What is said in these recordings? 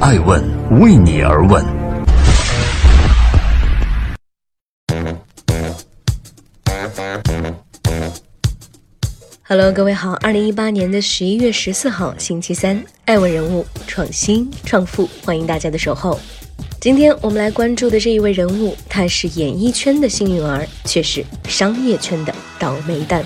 爱问为你而问。Hello，各位好，二零一八年的十一月十四号，星期三，爱问人物创新创富，欢迎大家的守候。今天我们来关注的这一位人物，他是演艺圈的幸运儿，却是商业圈的倒霉蛋。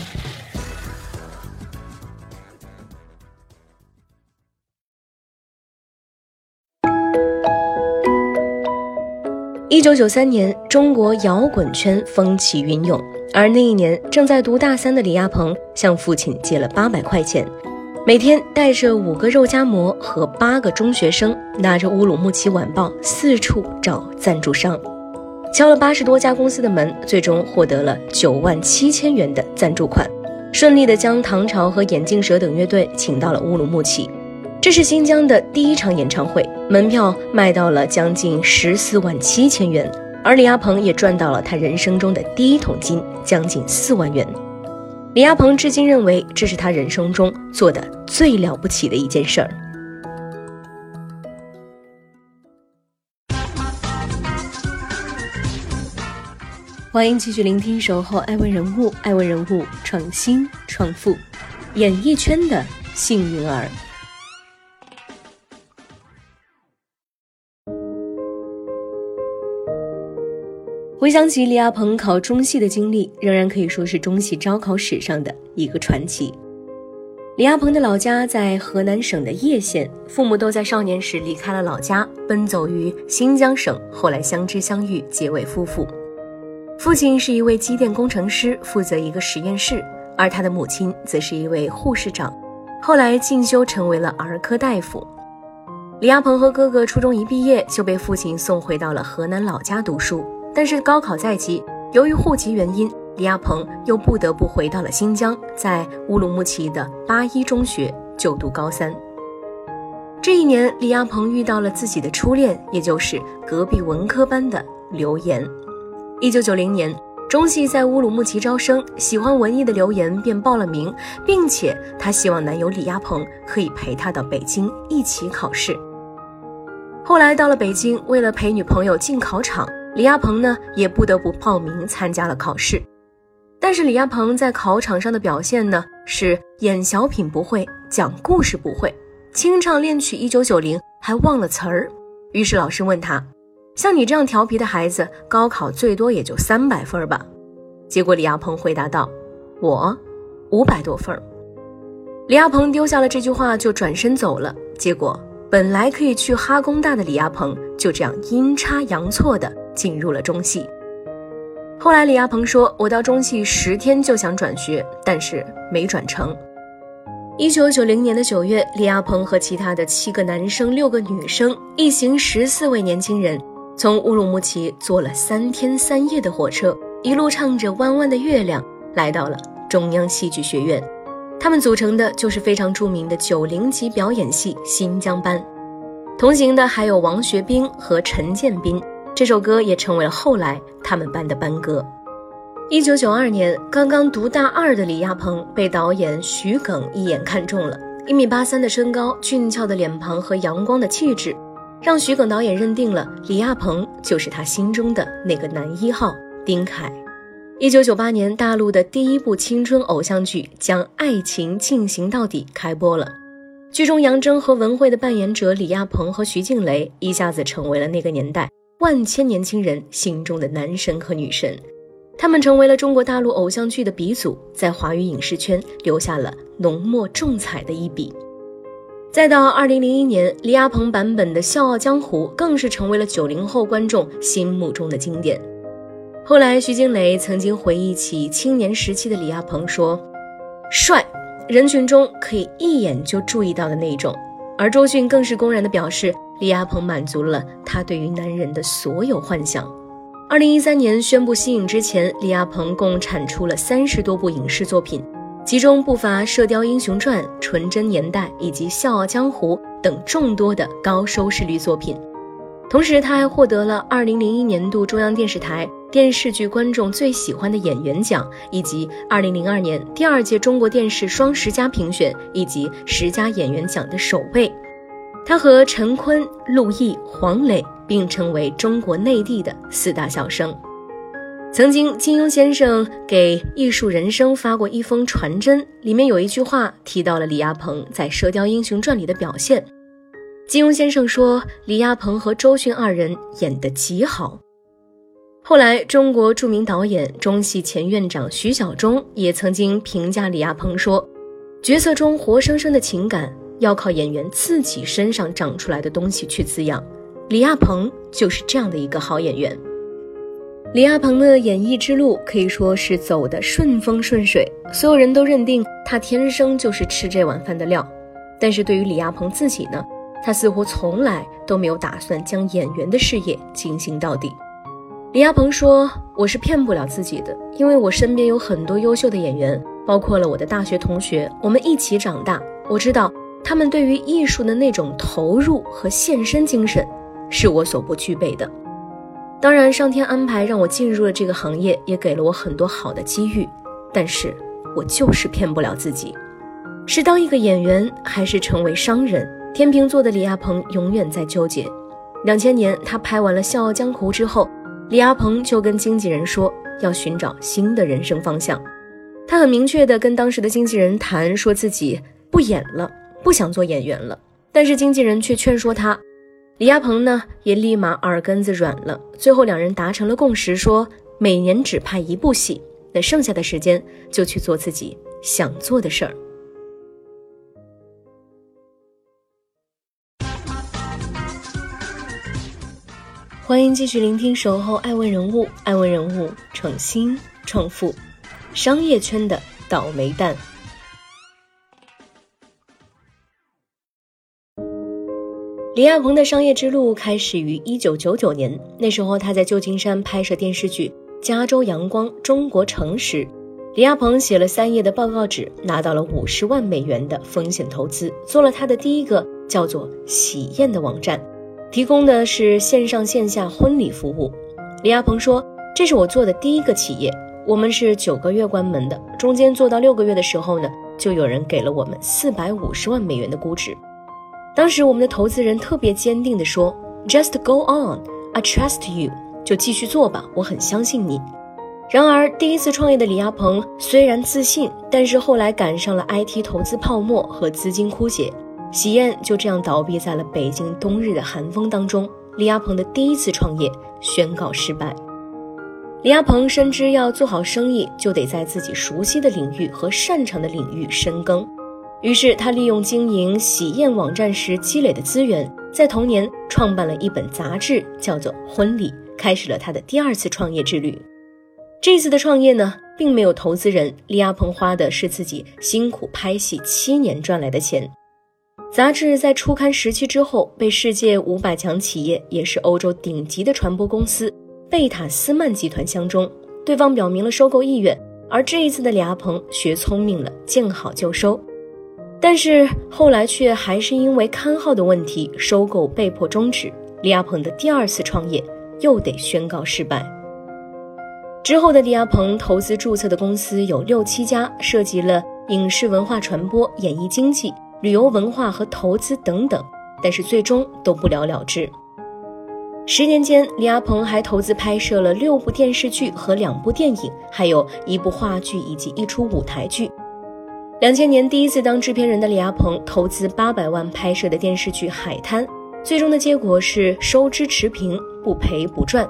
一九九三年，中国摇滚圈风起云涌，而那一年正在读大三的李亚鹏向父亲借了八百块钱，每天带着五个肉夹馍和八个中学生，拿着《乌鲁木齐晚报》四处找赞助商，敲了八十多家公司的门，最终获得了九万七千元的赞助款，顺利的将唐朝和眼镜蛇等乐队请到了乌鲁木齐。这是新疆的第一场演唱会，门票卖到了将近十四万七千元，而李亚鹏也赚到了他人生中的第一桶金，将近四万元。李亚鹏至今认为这是他人生中做的最了不起的一件事儿。欢迎继续聆听《守候爱问人物》，爱问人物创新创富，演艺圈的幸运儿。回想起李亚鹏考中戏的经历，仍然可以说是中戏招考史上的一个传奇。李亚鹏的老家在河南省的叶县，父母都在少年时离开了老家，奔走于新疆省，后来相知相遇，结为夫妇。父亲是一位机电工程师，负责一个实验室，而他的母亲则是一位护士长，后来进修成为了儿科大夫。李亚鹏和哥哥初中一毕业就被父亲送回到了河南老家读书。但是高考在即，由于户籍原因，李亚鹏又不得不回到了新疆，在乌鲁木齐的八一中学就读高三。这一年，李亚鹏遇到了自己的初恋，也就是隔壁文科班的刘岩。一九九零年，中戏在乌鲁木齐招生，喜欢文艺的刘岩便报了名，并且她希望男友李亚鹏可以陪她到北京一起考试。后来到了北京，为了陪女朋友进考场。李亚鹏呢，也不得不报名参加了考试，但是李亚鹏在考场上的表现呢，是演小品不会，讲故事不会，清唱恋曲一九九零还忘了词儿。于是老师问他：“像你这样调皮的孩子，高考最多也就三百分吧？”结果李亚鹏回答道：“我五百多分。”李亚鹏丢下了这句话就转身走了。结果本来可以去哈工大的李亚鹏，就这样阴差阳错的。进入了中戏。后来李亚鹏说：“我到中戏十天就想转学，但是没转成。”一九九零年的九月，李亚鹏和其他的七个男生、六个女生一行十四位年轻人，从乌鲁木齐坐了三天三夜的火车，一路唱着《弯弯的月亮》，来到了中央戏剧学院。他们组成的就是非常著名的九零级表演系新疆班。同行的还有王学兵和陈建斌。这首歌也成为了后来他们班的班歌。一九九二年，刚刚读大二的李亚鹏被导演徐耿一眼看中了。一米八三的身高、俊俏的脸庞和阳光的气质，让徐耿导演认定了李亚鹏就是他心中的那个男一号丁凯。一九九八年，大陆的第一部青春偶像剧《将爱情进行到底》开播了。剧中杨峥和文慧的扮演者李亚鹏和徐静蕾一下子成为了那个年代。万千年轻人心中的男神和女神，他们成为了中国大陆偶像剧的鼻祖，在华语影视圈留下了浓墨重彩的一笔。再到二零零一年，李亚鹏版本的《笑傲江湖》更是成为了九零后观众心目中的经典。后来，徐静蕾曾经回忆起青年时期的李亚鹏说：“帅，人群中可以一眼就注意到的那种。”而周迅更是公然的表示。李亚鹏满足了他对于男人的所有幻想。二零一三年宣布息影之前，李亚鹏共产出了三十多部影视作品，其中不乏《射雕英雄传》《纯真年代》以及《笑傲江湖》等众多的高收视率作品。同时，他还获得了二零零一年度中央电视台电视剧观众最喜欢的演员奖，以及二零零二年第二届中国电视双十佳评选以及十佳演员奖的首位。他和陈坤、陆毅、黄磊并称为中国内地的四大小生。曾经，金庸先生给《艺术人生》发过一封传真，里面有一句话提到了李亚鹏在《射雕英雄传》里的表现。金庸先生说，李亚鹏和周迅二人演得极好。后来，中国著名导演、中戏前院长徐晓中也曾经评价李亚鹏说，角色中活生生的情感要靠演员自己身上长出来的东西去滋养。李亚鹏就是这样的一个好演员。李亚鹏的演艺之路可以说是走得顺风顺水，所有人都认定他天生就是吃这碗饭的料。但是对于李亚鹏自己呢，他似乎从来都没有打算将演员的事业进行到底。李亚鹏说：“我是骗不了自己的，因为我身边有很多优秀的演员，包括了我的大学同学，我们一起长大。我知道他们对于艺术的那种投入和献身精神，是我所不具备的。”当然，上天安排让我进入了这个行业，也给了我很多好的机遇。但是，我就是骗不了自己，是当一个演员，还是成为商人？天秤座的李亚鹏永远在纠结。两千年，他拍完了《笑傲江湖》之后，李亚鹏就跟经纪人说要寻找新的人生方向。他很明确地跟当时的经纪人谈，说自己不演了，不想做演员了。但是经纪人却劝说他。李亚鹏呢，也立马耳根子软了。最后两人达成了共识，说每年只拍一部戏，那剩下的时间就去做自己想做的事儿。欢迎继续聆听《守候爱问人物》，爱问人物创新创富，商业圈的倒霉蛋。李亚鹏的商业之路开始于一九九九年，那时候他在旧金山拍摄电视剧《加州阳光中国城》时，李亚鹏写了三页的报告纸，拿到了五十万美元的风险投资，做了他的第一个叫做“喜宴”的网站，提供的是线上线下婚礼服务。李亚鹏说：“这是我做的第一个企业，我们是九个月关门的，中间做到六个月的时候呢，就有人给了我们四百五十万美元的估值。”当时我们的投资人特别坚定地说：“Just go on, I trust you，就继续做吧，我很相信你。”然而，第一次创业的李亚鹏虽然自信，但是后来赶上了 IT 投资泡沫和资金枯竭，喜宴就这样倒闭在了北京冬日的寒风当中。李亚鹏的第一次创业宣告失败。李亚鹏深知要做好生意，就得在自己熟悉的领域和擅长的领域深耕。于是，他利用经营喜宴网站时积累的资源，在同年创办了一本杂志，叫做《婚礼》，开始了他的第二次创业之旅。这次的创业呢，并没有投资人，李亚鹏花的是自己辛苦拍戏七年赚来的钱。杂志在初刊时期之后，被世界五百强企业，也是欧洲顶级的传播公司贝塔斯曼集团相中，对方表明了收购意愿。而这一次的李亚鹏学聪明了，见好就收。但是后来却还是因为刊号的问题，收购被迫终止。李亚鹏的第二次创业又得宣告失败。之后的李亚鹏投资注册的公司有六七家，涉及了影视文化传播、演艺经济、旅游文化和投资等等，但是最终都不了了之。十年间，李亚鹏还投资拍摄了六部电视剧和两部电影，还有一部话剧以及一出舞台剧。两千年第一次当制片人的李亚鹏投资八百万拍摄的电视剧《海滩》，最终的结果是收支持平，不赔不赚。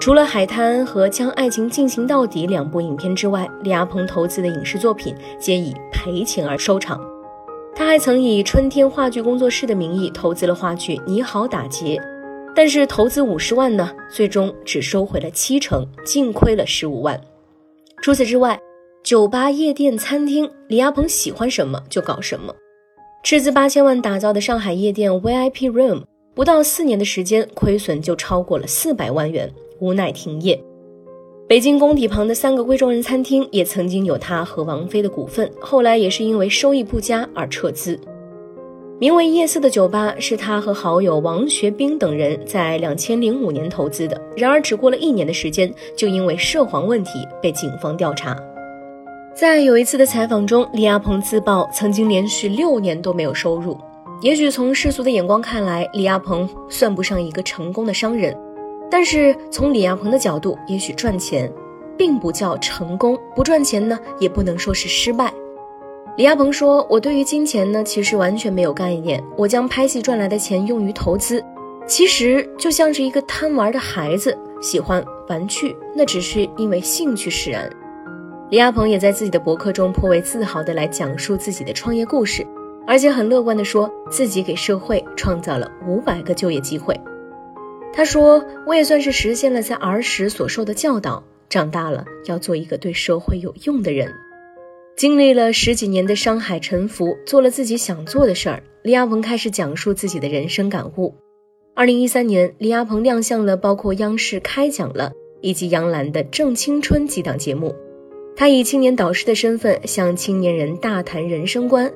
除了《海滩》和《将爱情进行到底》两部影片之外，李亚鹏投资的影视作品皆以赔钱而收场。他还曾以春天话剧工作室的名义投资了话剧《你好，打劫》，但是投资五十万呢，最终只收回了七成，净亏了十五万。除此之外，酒吧、夜店、餐厅，李亚鹏喜欢什么就搞什么。斥资八千万打造的上海夜店 VIP Room，不到四年的时间，亏损就超过了四百万元，无奈停业。北京工体旁的三个贵州人餐厅，也曾经有他和王菲的股份，后来也是因为收益不佳而撤资。名为夜色的酒吧，是他和好友王学兵等人在两千零五年投资的，然而只过了一年的时间，就因为涉黄问题被警方调查。在有一次的采访中，李亚鹏自曝曾经连续六年都没有收入。也许从世俗的眼光看来，李亚鹏算不上一个成功的商人，但是从李亚鹏的角度，也许赚钱并不叫成功，不赚钱呢，也不能说是失败。李亚鹏说：“我对于金钱呢，其实完全没有概念。我将拍戏赚来的钱用于投资，其实就像是一个贪玩的孩子，喜欢玩具，那只是因为兴趣使然。”李亚鹏也在自己的博客中颇为自豪地来讲述自己的创业故事，而且很乐观地说自己给社会创造了五百个就业机会。他说：“我也算是实现了在儿时所受的教导，长大了要做一个对社会有用的人。”经历了十几年的商海沉浮，做了自己想做的事儿，李亚鹏开始讲述自己的人生感悟。二零一三年，李亚鹏亮相了包括央视《开讲了》以及杨澜的《正青春》几档节目。他以青年导师的身份向青年人大谈人生观。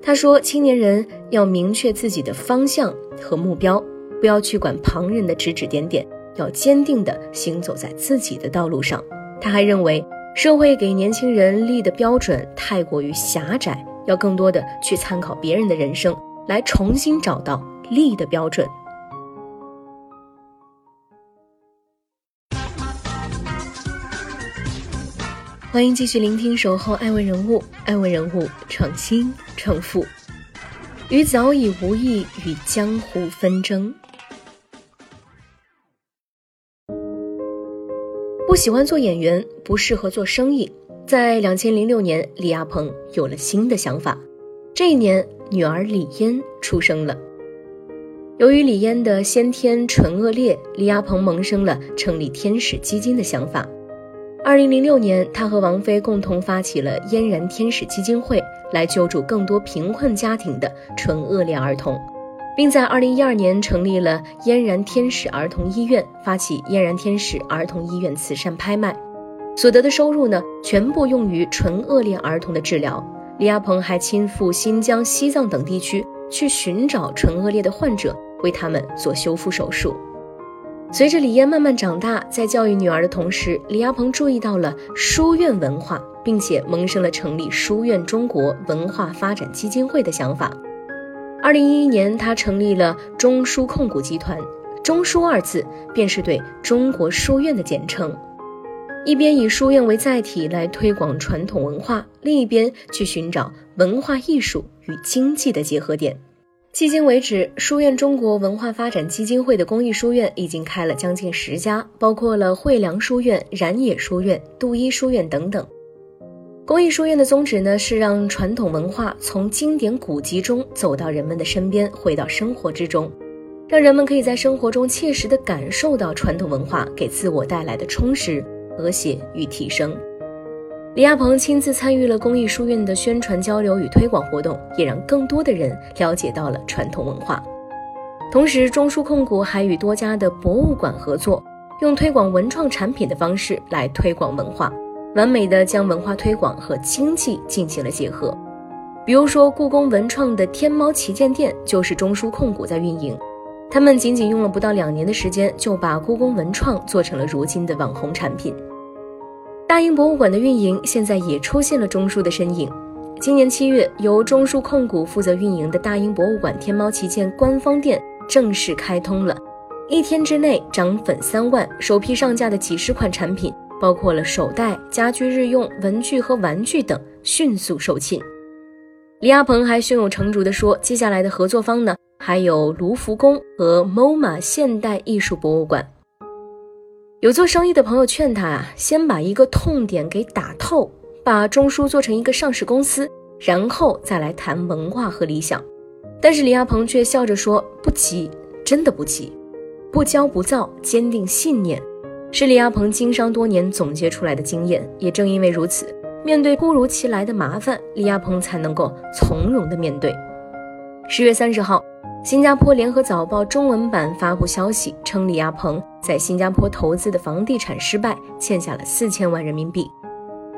他说：“青年人要明确自己的方向和目标，不要去管旁人的指指点点，要坚定地行走在自己的道路上。”他还认为，社会给年轻人立的标准太过于狭窄，要更多的去参考别人的人生，来重新找到立的标准。欢迎继续聆听《守候爱问人物》，爱问人物创新创富，与早已无意与江湖纷争。不喜欢做演员，不适合做生意。在两千零六年，李亚鹏有了新的想法。这一年，女儿李嫣出生了。由于李嫣的先天唇腭裂，李亚鹏萌生了成立天使基金的想法。二零零六年，他和王菲共同发起了嫣然天使基金会，来救助更多贫困家庭的唇腭裂儿童，并在二零一二年成立了嫣然天使儿童医院，发起嫣然天使儿童医院慈善拍卖，所得的收入呢，全部用于唇腭裂儿童的治疗。李亚鹏还亲赴新疆、西藏等地区，去寻找唇腭裂的患者，为他们做修复手术。随着李嫣慢慢长大，在教育女儿的同时，李亚鹏注意到了书院文化，并且萌生了成立书院中国文化发展基金会的想法。二零一一年，他成立了中书控股集团，“中书”二字便是对中国书院的简称。一边以书院为载体来推广传统文化，另一边去寻找文化艺术与经济的结合点。迄今为止，书院中国文化发展基金会的公益书院已经开了将近十家，包括了惠良书院、然野书院、杜伊书院等等。公益书院的宗旨呢，是让传统文化从经典古籍中走到人们的身边，回到生活之中，让人们可以在生活中切实的感受到传统文化给自我带来的充实、和谐与提升。李亚鹏亲自参与了公益书院的宣传交流与推广活动，也让更多的人了解到了传统文化。同时，中书控股还与多家的博物馆合作，用推广文创产品的方式来推广文化，完美的将文化推广和经济进行了结合。比如说，故宫文创的天猫旗舰店就是中书控股在运营，他们仅仅用了不到两年的时间，就把故宫文创做成了如今的网红产品。大英博物馆的运营现在也出现了中枢的身影。今年七月，由中枢控股负责运营的大英博物馆天猫旗舰官方店正式开通了，一天之内涨粉三万，首批上架的几十款产品，包括了手袋、家居日用、文具和玩具等，迅速售罄。李亚鹏还胸有成竹地说，接下来的合作方呢，还有卢浮宫和 MoMA 现代艺术博物馆。有做生意的朋友劝他啊，先把一个痛点给打透，把中枢做成一个上市公司，然后再来谈文化和理想。但是李亚鹏却笑着说：“不急，真的不急，不骄不躁，坚定信念，是李亚鹏经商多年总结出来的经验。也正因为如此，面对突如其来的麻烦，李亚鹏才能够从容的面对。”十月三十号。新加坡联合早报中文版发布消息称，李亚鹏在新加坡投资的房地产失败，欠下了四千万人民币。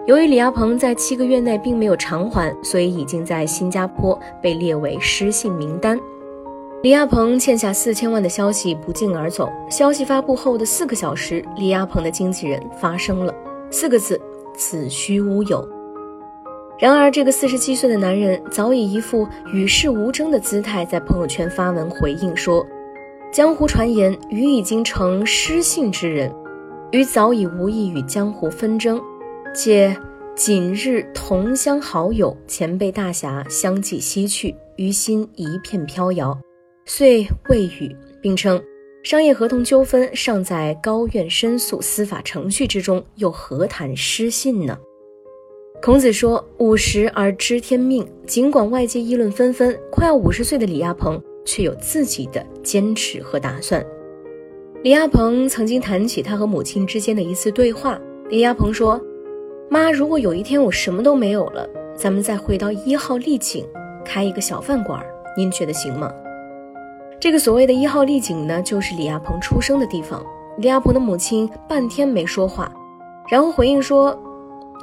由于李亚鹏在七个月内并没有偿还，所以已经在新加坡被列为失信名单。李亚鹏欠下四千万的消息不胫而走。消息发布后的四个小时，李亚鹏的经纪人发声了，四个字：子虚乌有。然而，这个四十七岁的男人早已一副与世无争的姿态，在朋友圈发文回应说：“江湖传言，余已经成失信之人，余早已无意与江湖纷争，借仅日同乡好友、前辈大侠相继西去，于心一片飘摇，遂未语，并称商业合同纠纷尚在高院申诉司法程序之中，又何谈失信呢？”孔子说：“五十而知天命。”尽管外界议论纷纷，快要五十岁的李亚鹏却有自己的坚持和打算。李亚鹏曾经谈起他和母亲之间的一次对话。李亚鹏说：“妈，如果有一天我什么都没有了，咱们再回到一号丽景，开一个小饭馆，您觉得行吗？”这个所谓的一号丽景呢，就是李亚鹏出生的地方。李亚鹏的母亲半天没说话，然后回应说。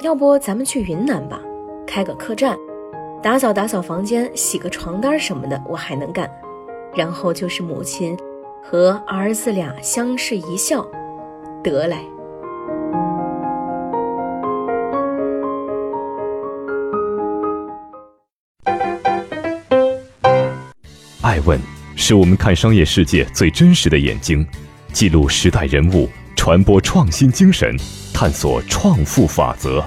要不咱们去云南吧，开个客栈，打扫打扫房间，洗个床单什么的，我还能干。然后就是母亲和儿子俩相视一笑，得嘞。爱问是我们看商业世界最真实的眼睛，记录时代人物，传播创新精神。探索创富法则。